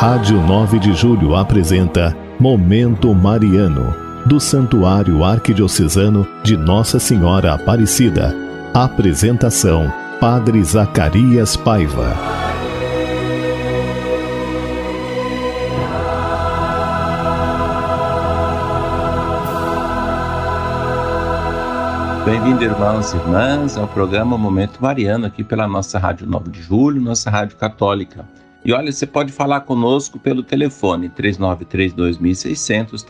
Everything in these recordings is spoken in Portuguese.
Rádio 9 de Julho apresenta Momento Mariano, do Santuário Arquidiocesano de Nossa Senhora Aparecida. Apresentação: Padre Zacarias Paiva. Bem-vindo, irmãos e irmãs, ao programa Momento Mariano, aqui pela nossa Rádio 9 de Julho, nossa Rádio Católica. E olha, você pode falar conosco pelo telefone 3932.600,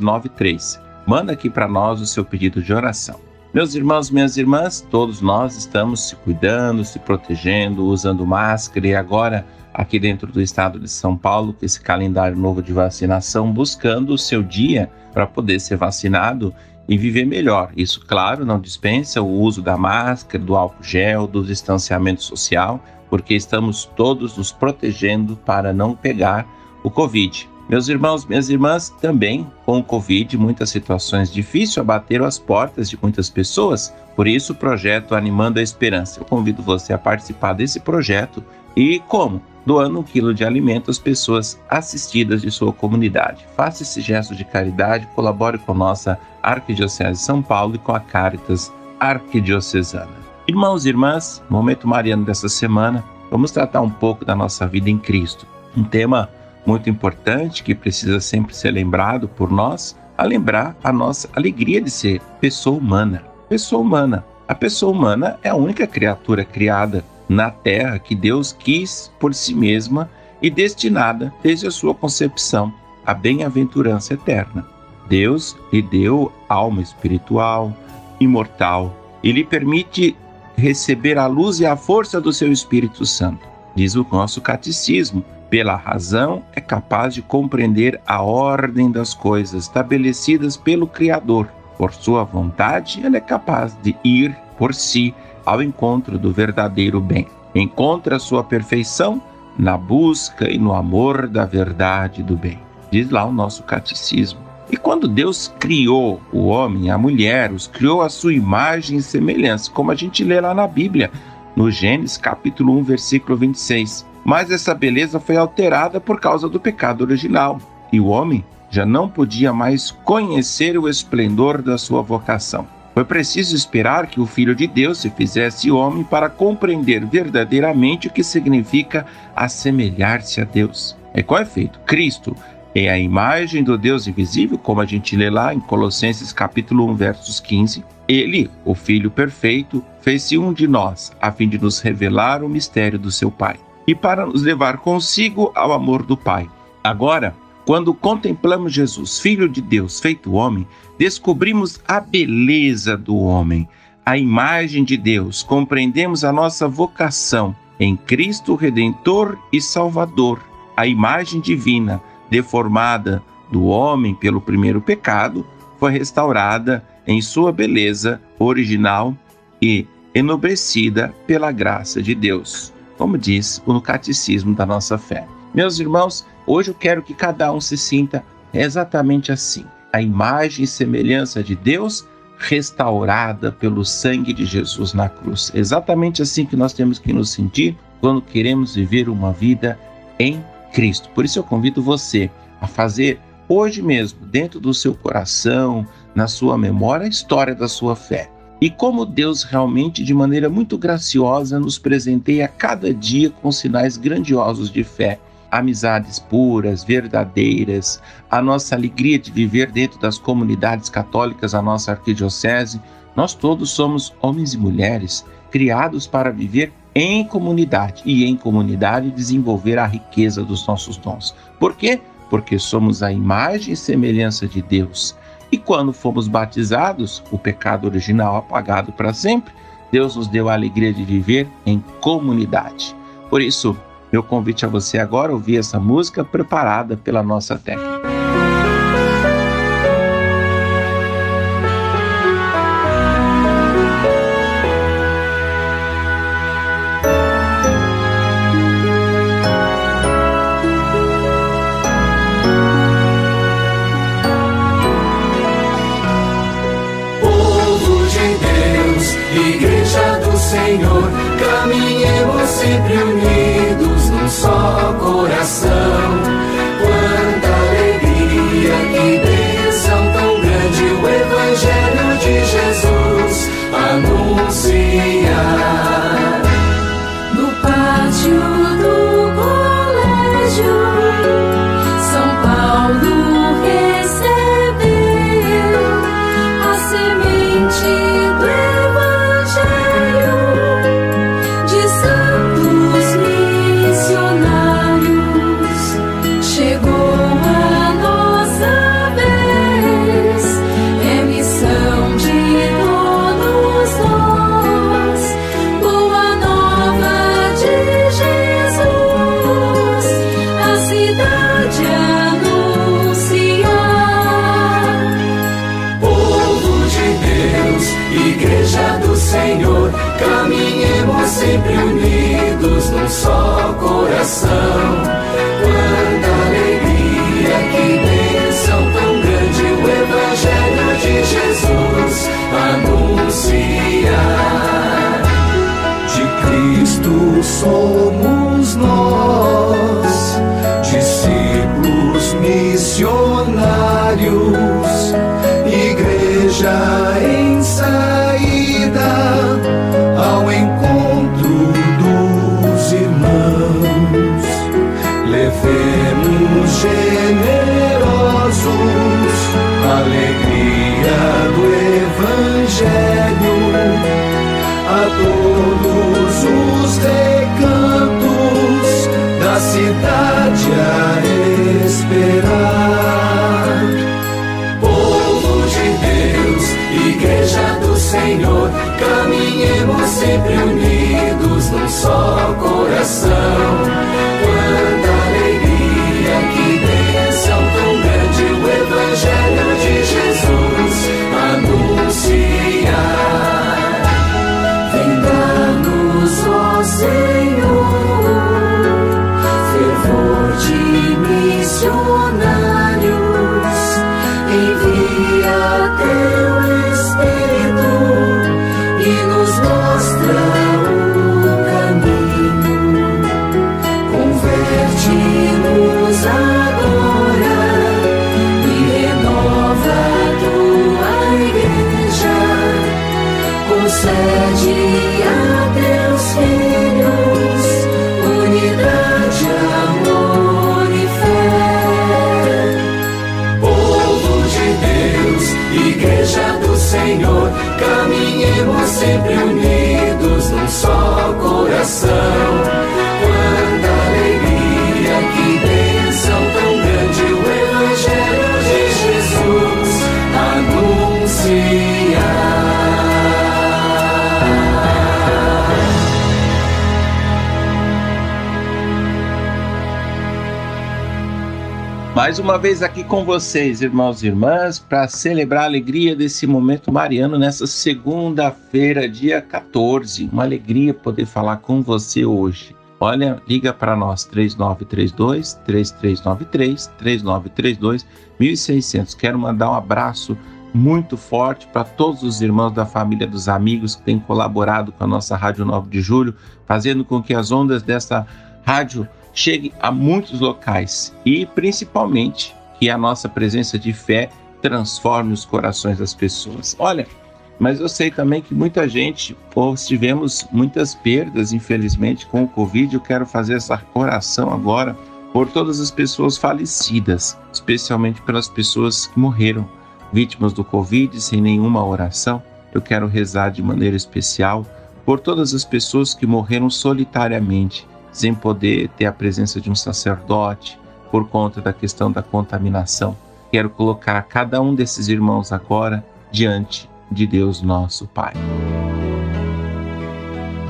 3932-3393. Manda aqui para nós o seu pedido de oração. Meus irmãos, minhas irmãs, todos nós estamos se cuidando, se protegendo, usando máscara e agora aqui dentro do estado de São Paulo, com esse calendário novo de vacinação, buscando o seu dia para poder ser vacinado e viver melhor. Isso, claro, não dispensa o uso da máscara, do álcool gel, do distanciamento social, porque estamos todos nos protegendo para não pegar o Covid. Meus irmãos, minhas irmãs, também com o Covid, muitas situações difíceis abateram as portas de muitas pessoas. Por isso, o projeto Animando a Esperança. Eu convido você a participar desse projeto e como? Doando um quilo de alimento às pessoas assistidas de sua comunidade. Faça esse gesto de caridade, colabore com a nossa Arquidiocese de São Paulo e com a Caritas Arquidiocesana. Irmãos e irmãs, momento mariano dessa semana, vamos tratar um pouco da nossa vida em Cristo. Um tema muito importante que precisa sempre ser lembrado por nós, a lembrar a nossa alegria de ser pessoa humana. Pessoa humana. A pessoa humana é a única criatura criada na terra que Deus quis por si mesma e destinada desde a sua concepção à bem-aventurança eterna. Deus lhe deu alma espiritual, imortal, e lhe permite receber a luz e a força do seu Espírito Santo. Diz o nosso catecismo: pela razão é capaz de compreender a ordem das coisas estabelecidas pelo Criador. Por sua vontade, ele é capaz de ir por si ao encontro do verdadeiro bem. Encontra sua perfeição na busca e no amor da verdade do bem. Diz lá o nosso catecismo. E quando Deus criou o homem e a mulher, os criou à sua imagem e semelhança, como a gente lê lá na Bíblia, no Gênesis capítulo 1, versículo 26. Mas essa beleza foi alterada por causa do pecado original, e o homem já não podia mais conhecer o esplendor da sua vocação. Foi preciso esperar que o Filho de Deus se fizesse homem para compreender verdadeiramente o que significa assemelhar-se a Deus. E qual é feito? Cristo é a imagem do Deus invisível, como a gente lê lá em Colossenses capítulo 1, versos 15. Ele, o Filho perfeito, fez-se um de nós, a fim de nos revelar o mistério do seu Pai e para nos levar consigo ao amor do Pai. Agora, quando contemplamos Jesus, Filho de Deus, feito homem, descobrimos a beleza do homem, a imagem de Deus, compreendemos a nossa vocação em Cristo Redentor e Salvador, a imagem divina deformada do homem pelo primeiro pecado, foi restaurada em sua beleza original e enobrecida pela graça de Deus, como diz o Catecismo da nossa fé. Meus irmãos, hoje eu quero que cada um se sinta exatamente assim, a imagem e semelhança de Deus restaurada pelo sangue de Jesus na cruz. Exatamente assim que nós temos que nos sentir quando queremos viver uma vida em Cristo. Por isso eu convido você a fazer hoje mesmo, dentro do seu coração, na sua memória, a história da sua fé. E como Deus realmente, de maneira muito graciosa, nos presenteia cada dia com sinais grandiosos de fé, amizades puras, verdadeiras, a nossa alegria de viver dentro das comunidades católicas, a nossa arquidiocese. Nós todos somos homens e mulheres criados para viver em comunidade e em comunidade desenvolver a riqueza dos nossos dons. Por quê? Porque somos a imagem e semelhança de Deus. E quando fomos batizados, o pecado original apagado para sempre, Deus nos deu a alegria de viver em comunidade. Por isso, meu convite a você agora é ouvir essa música preparada pela nossa técnica. Senhor, caminhemos sempre unidos num só coração. Quanta alegria, que bênção tão grande, o Evangelho de Jesus anuncia. Somos nós, discípulos missionários, igreja em saída ao encontro dos irmãos. Levemos generosos a alegria do Evangelho a todos os recantos da cidade a esperar. Povo de Deus, Igreja do Senhor, caminhemos sempre unidos num só coração. Caminhemos sempre unidos num só coração. Mais uma vez aqui com vocês, irmãos e irmãs, para celebrar a alegria desse momento mariano nessa segunda-feira, dia 14. Uma alegria poder falar com você hoje. Olha, liga para nós 3932 3393 3932 1600. Quero mandar um abraço muito forte para todos os irmãos da família dos amigos que têm colaborado com a nossa Rádio 9 de Julho, fazendo com que as ondas dessa rádio chegue a muitos locais e principalmente que a nossa presença de fé transforme os corações das pessoas. Olha, mas eu sei também que muita gente, ou tivemos muitas perdas, infelizmente, com o Covid. Eu quero fazer essa oração agora por todas as pessoas falecidas, especialmente pelas pessoas que morreram vítimas do Covid sem nenhuma oração. Eu quero rezar de maneira especial por todas as pessoas que morreram solitariamente, sem poder ter a presença de um sacerdote, por conta da questão da contaminação. Quero colocar cada um desses irmãos agora diante de Deus nosso Pai.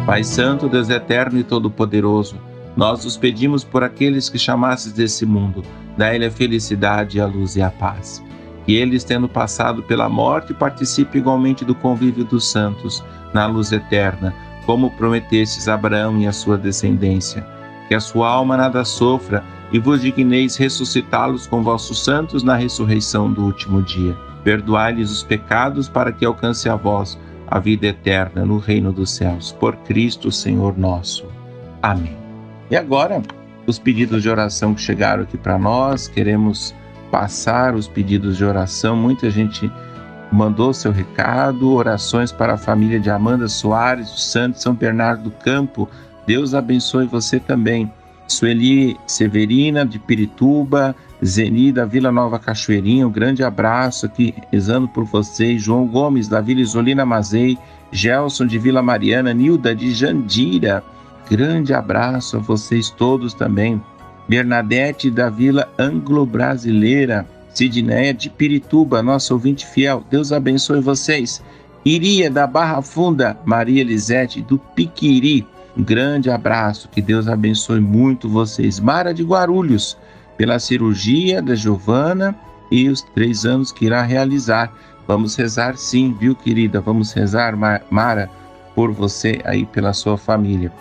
Pai Santo, Deus Eterno e Todo-Poderoso, nós os pedimos por aqueles que chamasses desse mundo, dai-lhe a felicidade, a luz e a paz. Que eles, tendo passado pela morte, participem igualmente do convívio dos santos, na luz eterna, como prometestes a Abraão e a sua descendência. Que a sua alma nada sofra e vos digneis ressuscitá-los com vossos santos na ressurreição do último dia. Perdoai-lhes os pecados para que alcance a vós a vida eterna no reino dos céus. Por Cristo, Senhor nosso. Amém. E agora, os pedidos de oração que chegaram aqui para nós, queremos passar os pedidos de oração. Muita gente mandou seu recado, orações para a família de Amanda Soares, do Santo São Bernardo do Campo. Deus abençoe você também. Sueli Severina, de Pirituba, Zeni, da Vila Nova Cachoeirinha, um grande abraço aqui, rezando por vocês. João Gomes, da Vila Isolina Mazei, Gelson, de Vila Mariana, Nilda, de Jandira, grande abraço a vocês todos também. Bernadette, da Vila Anglo-Brasileira, Sidneia, de Pirituba, nosso ouvinte fiel, Deus abençoe vocês. Iria, da Barra Funda, Maria Elisete, do Piquiri, um grande abraço, que Deus abençoe muito vocês. Mara de Guarulhos, pela cirurgia da Giovana e os três anos que irá realizar. Vamos rezar sim, viu, querida? Vamos rezar, Mara, por você aí, pela sua família.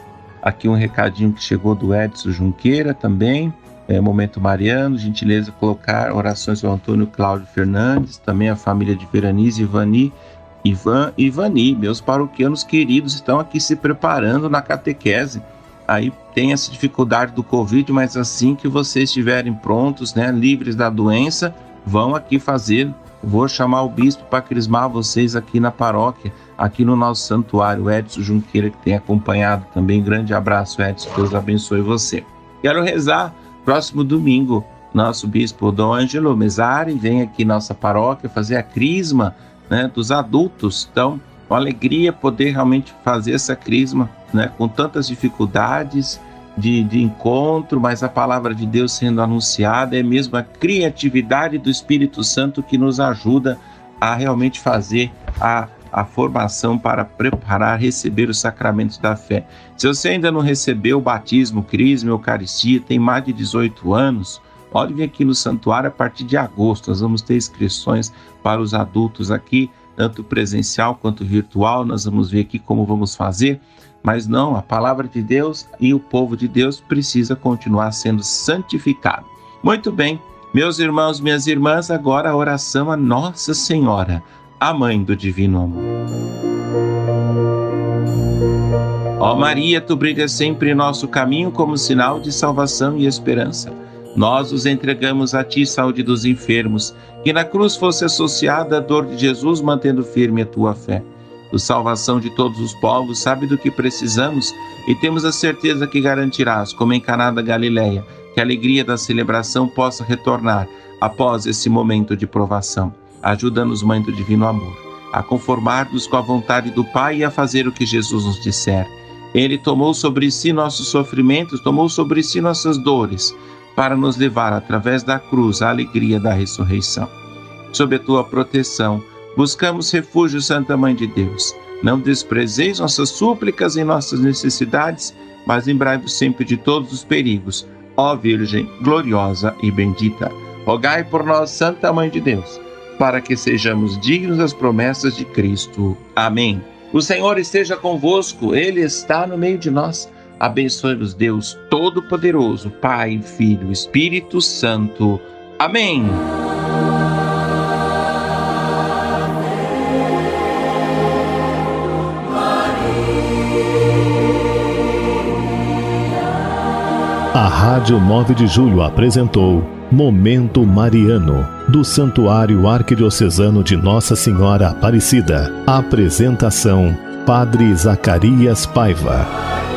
Aqui um recadinho que chegou do Edson Junqueira também. É, Momento Mariano, gentileza colocar orações ao Antônio Cláudio Fernandes, também a família de Veranize, Ivani, Ivan e Ivani, meus paroquianos queridos, estão aqui se preparando na catequese. Aí tem essa dificuldade do Covid, mas assim que vocês estiverem prontos, né, livres da doença, vão aqui fazer. Vou chamar o bispo para crismar vocês aqui na paróquia, aqui no nosso santuário. Edson Junqueira, que tem acompanhado também. Grande abraço, Edson. Deus abençoe você. Quero rezar próximo domingo. Nosso bispo Dom Angelo Mesari vem aqui nossa paróquia fazer a crisma né, dos adultos. Então, uma alegria poder realmente fazer essa crisma né, com tantas dificuldades de, de encontro, mas a palavra de Deus sendo anunciada é mesmo a criatividade do Espírito Santo que nos ajuda a realmente fazer a, a formação para preparar, receber os sacramentos da fé. Se você ainda não recebeu o batismo, crisma, eucaristia, tem mais de 18 anos, pode vir aqui no santuário a partir de agosto. Nós vamos ter inscrições para os adultos aqui, tanto presencial quanto virtual. Nós vamos ver aqui como vamos fazer. Mas não, a palavra de Deus e o povo de Deus precisa continuar sendo santificado. Muito bem, meus irmãos, minhas irmãs, agora a oração a Nossa Senhora, a mãe do divino amor. Ó Maria, tu brilhas sempre em nosso caminho como sinal de salvação e esperança. Nós os entregamos a ti, saúde dos enfermos, que na cruz fosse associada a dor de Jesus, mantendo firme a tua fé do salvação de todos os povos, sabe do que precisamos e temos a certeza que garantirás, como em Galileia, que a alegria da celebração possa retornar após esse momento de provação. Ajuda-nos, Mãe do Divino Amor, a conformar-nos com a vontade do Pai e a fazer o que Jesus nos disser. Ele tomou sobre si nossos sofrimentos, tomou sobre si nossas dores, para nos levar através da cruz à alegria da ressurreição. Sob a tua proteção, Buscamos refúgio, Santa Mãe de Deus. Não desprezeis nossas súplicas e nossas necessidades, mas lembrai-vos sempre de todos os perigos. Ó Virgem gloriosa e bendita, rogai por nós, Santa Mãe de Deus, para que sejamos dignos das promessas de Cristo. Amém. O Senhor esteja convosco, Ele está no meio de nós. Abençoe-vos, Deus Todo-Poderoso, Pai, Filho, Espírito Santo. Amém. A Rádio 9 de Julho apresentou Momento Mariano, do Santuário Arquidiocesano de Nossa Senhora Aparecida. Apresentação: Padre Zacarias Paiva.